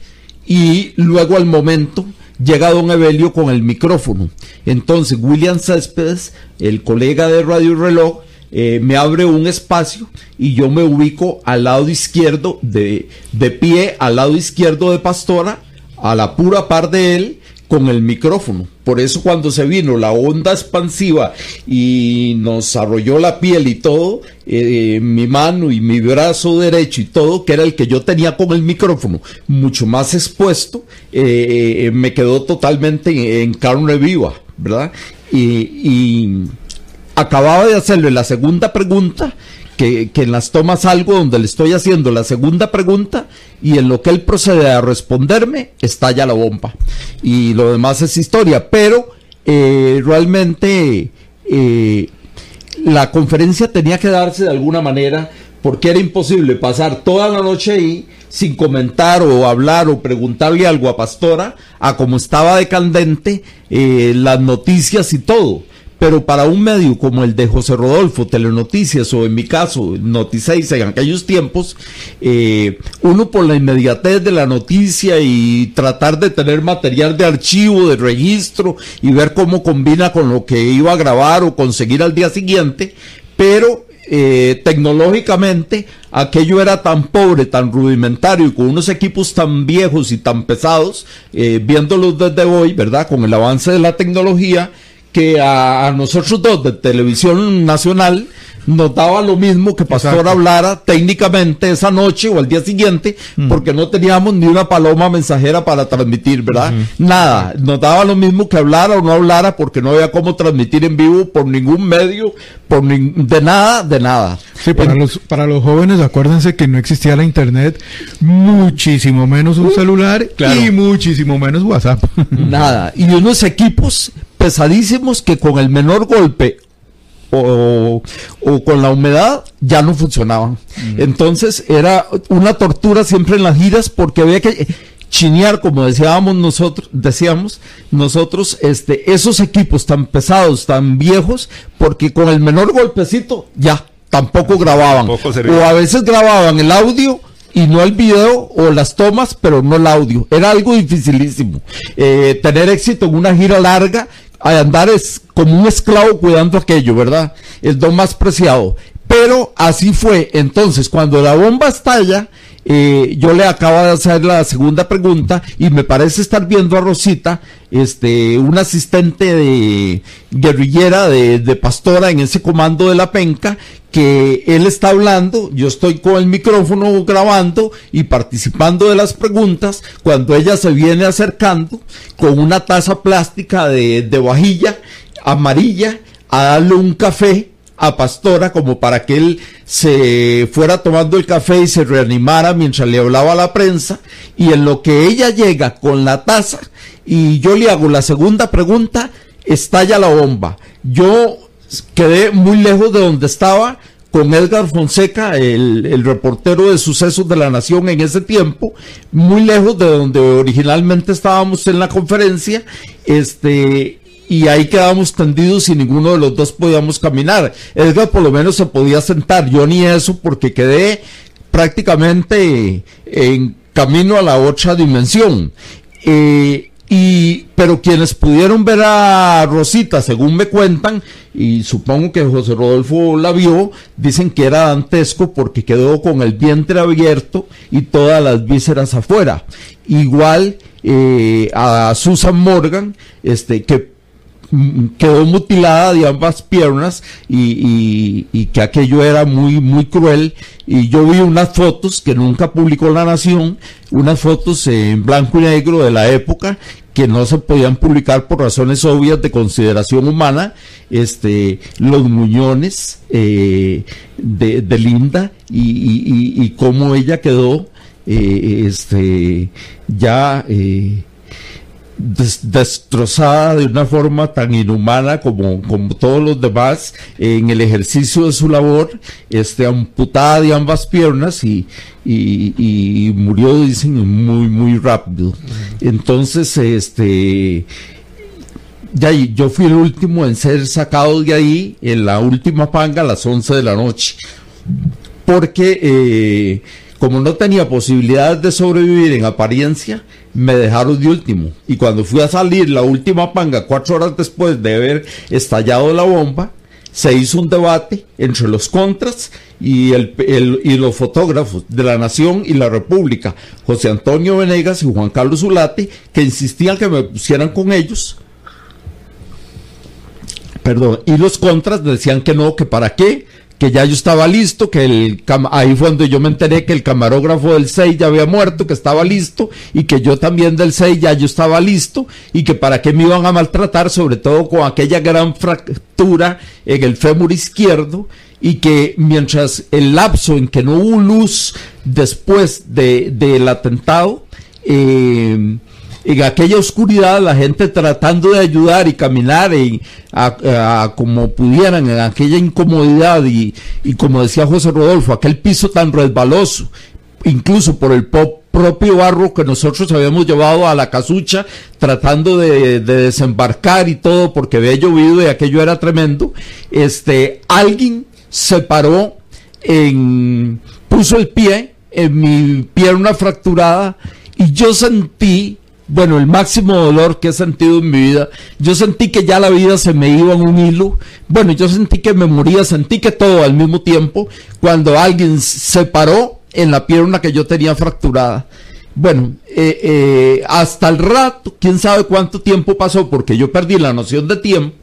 y luego al momento llega don Evelio con el micrófono. Entonces William Céspedes, el colega de Radio Reloj, eh, me abre un espacio y yo me ubico al lado izquierdo, de, de pie al lado izquierdo de Pastora, a la pura par de él, con el micrófono. Por eso cuando se vino la onda expansiva y nos arrolló la piel y todo, eh, mi mano y mi brazo derecho y todo, que era el que yo tenía con el micrófono, mucho más expuesto, eh, eh, me quedó totalmente en, carne viva, ¿verdad? y acababa de hacerle la segunda pregunta que, en las tomas algo donde le estoy haciendo la segunda pregunta y en lo que él procede a responderme, estalla la bomba. Y lo demás es historia, pero eh, realmente eh, la conferencia tenía que darse de alguna manera porque era imposible pasar toda la noche ahí sin comentar o hablar o preguntarle algo a Pastora, a cómo estaba de candente eh, las noticias y todo pero para un medio como el de José Rodolfo, Telenoticias o en mi caso, Noticeis en aquellos tiempos, eh, uno por la inmediatez de la noticia y tratar de tener material de archivo, de registro y ver cómo combina con lo que iba a grabar o conseguir al día siguiente, pero eh, tecnológicamente aquello era tan pobre, tan rudimentario y con unos equipos tan viejos y tan pesados, eh, viéndolos desde hoy, ¿verdad? Con el avance de la tecnología, que a, nosotros dos de televisión nacional nos daba lo mismo que Pastor hablara técnicamente esa noche o al día siguiente, mm. porque no teníamos ni una paloma mensajera para transmitir, ¿verdad? Nada, nos daba lo mismo que hablara o no hablara, porque no había cómo transmitir en vivo por ningún medio, por de nada, de nada. Sí, para, los, para los jóvenes, acuérdense que no existía la internet, muchísimo menos un uh, celular y muchísimo menos WhatsApp. Nada, y unos equipos pesadísimos que con el menor golpe o, con la humedad ya no funcionaban. Entonces era una tortura siempre en las giras porque había que chinear, como decíamos nosotros, decíamos nosotros, este, esos equipos tan pesados, tan viejos, porque con el menor golpecito ya tampoco grababan. o a veces grababan el audio y no el video o las tomas, pero no el audio. Era algo dificilísimo. Eh, tener éxito en una gira larga a andar es como un esclavo cuidando aquello, ¿verdad? El don más preciado. Pero así fue. Entonces, cuando la bomba estalla, eh, yo le acabo de hacer la segunda pregunta y me parece estar viendo a Rosita, este, un asistente de guerrillera de, pastora en ese comando de la penca, que él está hablando, yo estoy con el micrófono grabando y participando de las preguntas, cuando ella se viene acercando con una taza plástica de, de vajilla amarilla a darle un café a Pastora como para que él se fuera tomando el café y se reanimara mientras le hablaba a la prensa y en lo que ella llega con la taza y yo le hago la segunda pregunta, estalla la bomba. Yo quedé muy lejos de donde estaba con Edgar Fonseca, el, el, reportero de sucesos de la Nación en ese tiempo, muy lejos de donde originalmente estábamos en la conferencia, este, y ahí quedábamos tendidos y ninguno de los dos podíamos caminar. Edgar por lo menos se podía sentar, yo ni eso porque quedé prácticamente en camino a la otra dimensión. Eh, y, pero quienes pudieron ver a Rosita, según me cuentan, y supongo que José Rodolfo la vio, dicen que era dantesco porque quedó con el vientre abierto y todas las vísceras afuera. Igual eh, a Susan Morgan, este, que quedó mutilada de ambas piernas y, que aquello era muy, muy cruel. Y yo vi unas fotos que nunca publicó La Nación, unas fotos en blanco y negro de la época que no se podían publicar por razones obvias de consideración humana, este, los muñones eh, de, Linda y, y, cómo ella quedó eh, este, ya eh, destrozada de una forma tan inhumana como, como todos los demás en el ejercicio de su labor, este, amputada de ambas piernas y, y, murió, dicen, muy, muy rápido. Entonces, este, ya yo fui el último en ser sacado de ahí en la última panga a las 11 de la noche porque eh, como no tenía posibilidades de sobrevivir en apariencia, me dejaron de último. Y cuando fui a salir la última panga, cuatro horas después de haber estallado la bomba, se hizo un debate entre los contras y, el, y los fotógrafos de la Nación y la República, José Antonio Venegas y Juan Carlos Zulate, que insistían que me pusieran con ellos. Perdón, y los contras decían que no, que para qué, que ya yo estaba listo, que el ahí fue donde yo me enteré que el camarógrafo del 6 ya había muerto, que estaba listo, y que yo también del 6 ya yo estaba listo, y que para qué me iban a maltratar, sobre todo con aquella gran fractura en el fémur izquierdo, y que mientras el lapso en que no hubo luz después de, del atentado, eh, en aquella oscuridad, la gente tratando de ayudar y caminar y a, como pudieran en aquella incomodidad y, como decía José Rodolfo, aquel piso tan resbaloso, incluso por el propio barro que nosotros habíamos llevado a la casucha tratando de, desembarcar y todo porque había llovido y aquello era tremendo, este, alguien se paró en, puso el pie en mi pierna fracturada y yo sentí bueno, el máximo dolor que he sentido en mi vida. Yo sentí que ya la vida se me iba en un hilo. Bueno, yo sentí que me moría, sentí que todo al mismo tiempo, cuando alguien se paró en la pierna que yo tenía fracturada. Bueno, eh, eh, hasta el rato, quién sabe cuánto tiempo pasó, porque yo perdí la noción de tiempo,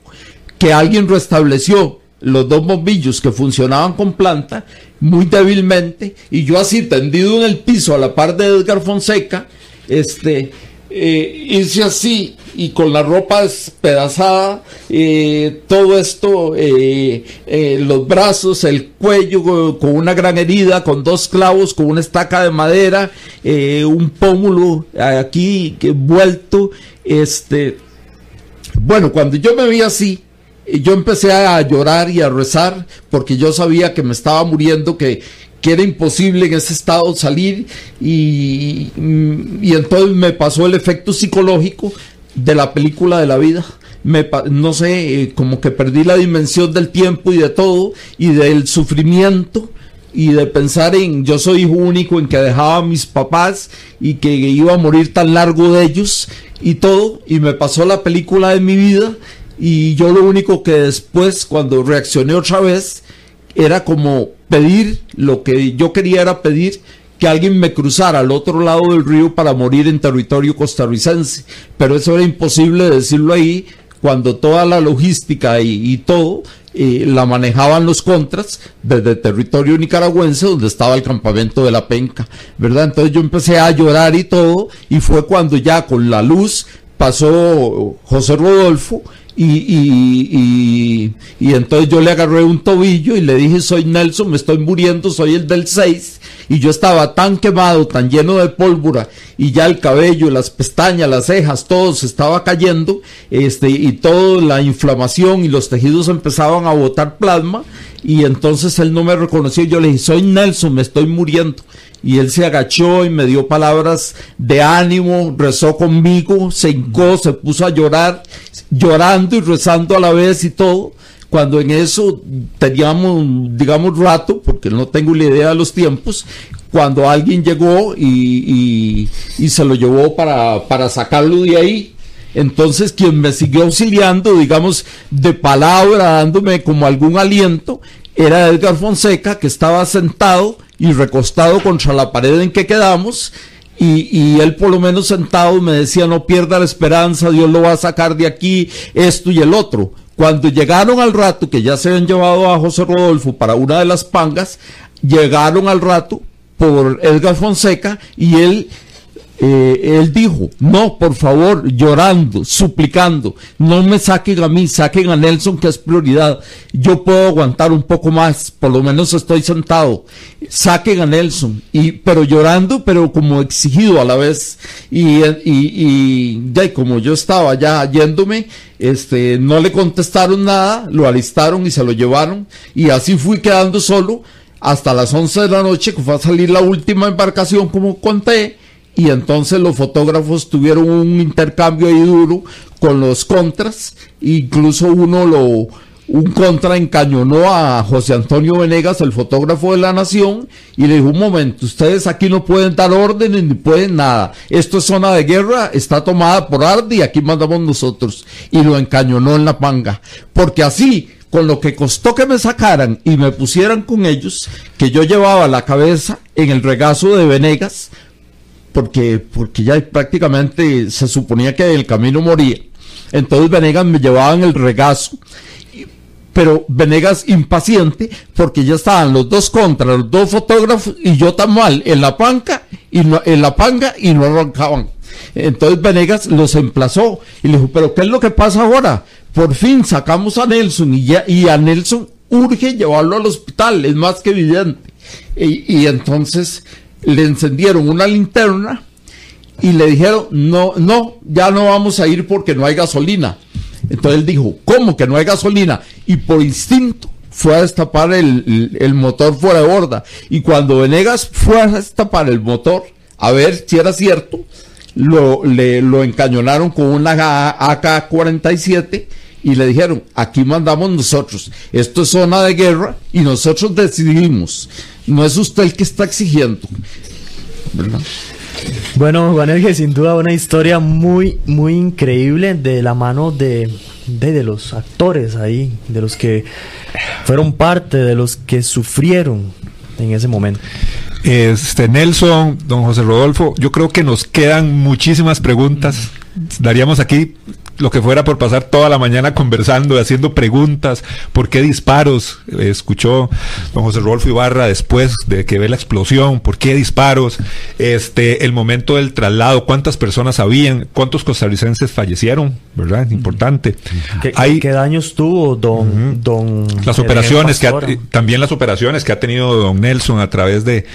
que alguien restableció los dos bombillos que funcionaban con planta muy débilmente, y yo así tendido en el piso a la par de Edgar Fonseca, este, eh, hice así y con la ropa despedazada, eh, todo esto, eh, eh, los brazos, el cuello con una gran herida, con dos clavos, con una estaca de madera, un pómulo aquí vuelto, este, bueno, cuando yo me vi así, yo empecé a llorar y a rezar porque yo sabía que me estaba muriendo, que, que era imposible en ese estado salir y, y, entonces me pasó el efecto psicológico de la película de la vida. Me, no sé, eh, como que perdí la dimensión del tiempo y de todo y del sufrimiento y de pensar en yo soy hijo único en que dejaba a mis papás y que iba a morir tan largo de ellos y todo y me pasó la película de mi vida y yo lo único que después cuando reaccioné otra vez era como pedir lo que yo quería era pedir que alguien me cruzara al otro lado del río para morir en territorio costarricense. Pero eso era imposible decirlo ahí cuando toda la logística y, todo eh, la manejaban los contras desde territorio nicaragüense donde estaba el campamento de la penca, ¿verdad? Entonces yo empecé a llorar y todo y fue cuando ya con la luz pasó José Rodolfo y, y, entonces yo le agarré un tobillo y le dije, soy Nelson, me estoy muriendo, soy el del 6. Y yo estaba tan quemado, tan lleno de pólvora, y ya el cabello, las pestañas, las cejas, todo se estaba cayendo, este, y toda la inflamación y los tejidos empezaban a botar plasma. Y entonces él no me reconoció. Yo le dije, soy Nelson, me estoy muriendo y él se agachó y me dio palabras de ánimo, rezó conmigo, se hincó, se puso a llorar, llorando y rezando a la vez y todo. Cuando en eso teníamos, digamos, rato, porque no tengo la idea de los tiempos, cuando alguien llegó y, se lo llevó para, para sacarlo de ahí, entonces quien me siguió auxiliando, digamos, de palabra, dándome como algún aliento, era Edgar Fonseca, que estaba sentado y recostado contra la pared en que quedamos. Y, él por lo menos sentado me decía, no pierda la esperanza, Dios lo va a sacar de aquí, esto y el otro. Cuando llegaron al rato, que ya se habían llevado a José Rodolfo para una de las pangas, llegaron al rato por Edgar Fonseca y él eh, él dijo, no, por favor, llorando, suplicando, no me saquen a mí, saquen a Nelson que es prioridad. Yo puedo aguantar un poco más, por lo menos estoy sentado. Saquen a Nelson, y, pero llorando, pero como exigido a la vez. Y, y, ya, como yo estaba ya yéndome, este, no le contestaron nada, lo alistaron y se lo llevaron. Y así fui quedando solo hasta las 11 de la noche, que fue a salir la última embarcación, como conté y entonces los fotógrafos tuvieron un intercambio ahí duro con los contras, incluso uno lo un contra encañonó a José Antonio Venegas, el fotógrafo de la Nación, y le dijo, un momento, ustedes aquí no pueden dar órdenes ni pueden nada. Esto es zona de guerra, está tomada por Ardi aquí mandamos nosotros. Y lo encañonó en la panga. Porque así, con lo que costó que me sacaran y me pusieran con ellos, que yo llevaba la cabeza en el regazo de Venegas, porque, porque ya prácticamente se suponía que el camino moría. Entonces Venegas me llevaba en el regazo pero Venegas impaciente porque ya estaban los dos contra los dos fotógrafos y yo tan mal en la panca y no, en la panga y no arrancaban. Entonces Venegas los emplazó y le dijo, pero ¿qué es lo que pasa ahora? Por fin sacamos a Nelson y, ya, y a Nelson urge llevarlo al hospital, es más que evidente. Y, y entonces le encendieron una linterna y le dijeron, no, no, ya no vamos a ir porque no hay gasolina. Entonces él dijo, ¿cómo que no hay gasolina? Y por instinto fue a destapar el, motor fuera de borda. Y cuando Venegas fue a destapar el motor, a ver si era cierto, lo, le, lo encañonaron con una AK-47 y le dijeron, aquí mandamos nosotros, esto es zona de guerra y nosotros decidimos, no es usted el que está exigiendo. Bueno, Juan sin duda una historia muy, muy increíble de la mano de, de, los actores ahí, de los que fueron parte, de los que sufrieron en ese momento. Este Nelson, don José Rodolfo, yo creo que nos quedan muchísimas preguntas. Daríamos aquí lo que fuera por pasar toda la mañana conversando, haciendo preguntas, por qué disparos, escuchó don José Rodolfo Ibarra después de que ve la explosión, por qué disparos, este, el momento del traslado, cuántas personas habían, cuántos costarricenses fallecieron, ¿verdad? Importante. ¿Qué, Hay, ¿qué daños tuvo don, don Las operaciones que también las operaciones que ha tenido don Nelson a través de,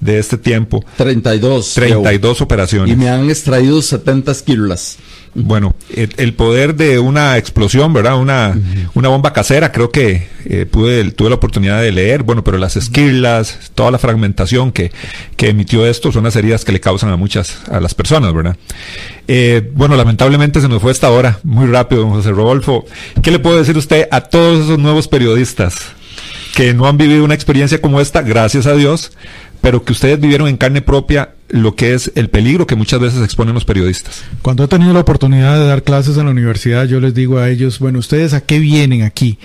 de este tiempo. 32. 32 operaciones. Y me han extraído 70 kilos. Bueno, el, poder de una explosión, ¿verdad? Una, una bomba casera, creo que eh, pude, tuve la oportunidad de leer, bueno, pero las esquirlas, toda la fragmentación que, que emitió esto son las heridas que le causan a muchas, a las personas, ¿verdad? Eh, bueno, lamentablemente se nos fue esta hora, muy rápido, don José Rodolfo. ¿Qué le puedo decir usted a todos esos nuevos periodistas que no han vivido una experiencia como esta, gracias a Dios, pero que ustedes vivieron en carne propia lo que es el peligro que muchas veces exponen los periodistas. Cuando he tenido la oportunidad de dar clases en la universidad, yo les digo a ellos, bueno, ¿ustedes a qué vienen aquí?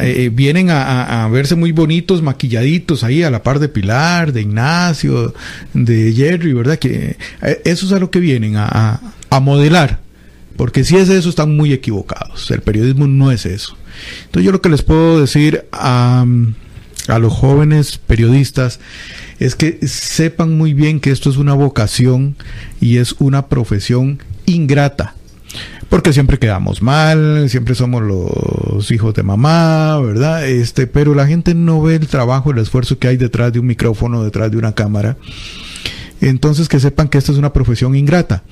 Eh, vienen a, verse muy bonitos, maquilladitos ahí a la par de Pilar, de Ignacio, de Jerry, ¿verdad? Que eh, eso es a lo que vienen, a, modelar. Porque si es eso, están muy equivocados. El periodismo no es eso. Entonces yo lo que les puedo decir a, a los jóvenes periodistas es que sepan muy bien que esto es una vocación y es una profesión ingrata. Porque siempre quedamos mal, siempre somos los hijos de mamá, ¿verdad? Este, pero la gente no ve el trabajo, el esfuerzo que hay detrás de un micrófono, detrás de una cámara. Entonces que sepan que esta es una profesión ingrata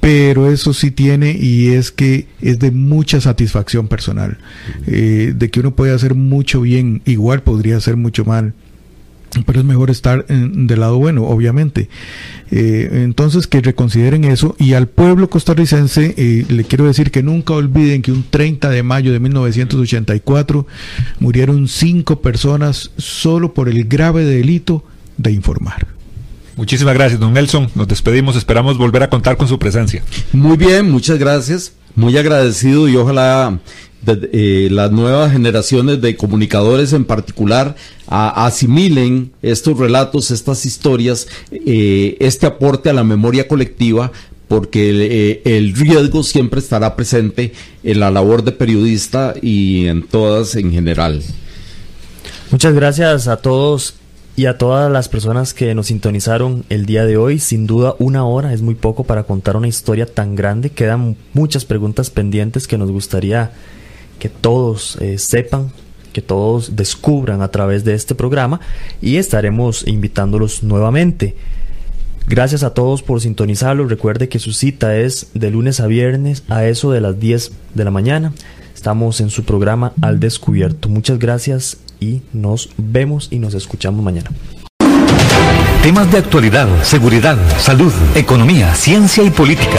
pero eso sí tiene y es que es de mucha satisfacción personal, eh, de que uno puede hacer mucho bien, igual podría hacer mucho mal pero es mejor estar en, del lado bueno, obviamente. Eh, entonces, que reconsideren eso. Y al pueblo costarricense eh, le quiero decir que nunca olviden que un 30 de mayo de 1984 murieron cinco personas solo por el grave delito de informar. Muchísimas gracias, don Nelson. Nos despedimos. Esperamos volver a contar con su presencia. Muy bien, muchas gracias. Muy agradecido y ojalá eh, las nuevas generaciones de comunicadores en particular asimilen estos relatos, estas historias, eh, este aporte a la memoria colectiva, porque eh, el riesgo siempre estará presente en la labor de periodista y en todas en general. Muchas gracias a todos y a todas las personas que nos sintonizaron el día de hoy. Sin duda, una hora es muy poco para contar una historia tan grande. Quedan muchas preguntas pendientes que nos gustaría que todos eh, sepan, que todos descubran a través de este programa y estaremos invitándolos nuevamente. Gracias a todos por sintonizarlo. Recuerde que su cita es de lunes a viernes a eso de las 10 de la mañana. Estamos en su programa Al Descubierto. Muchas gracias y nos vemos y nos escuchamos mañana. Temas de actualidad, seguridad, salud, economía, ciencia y política.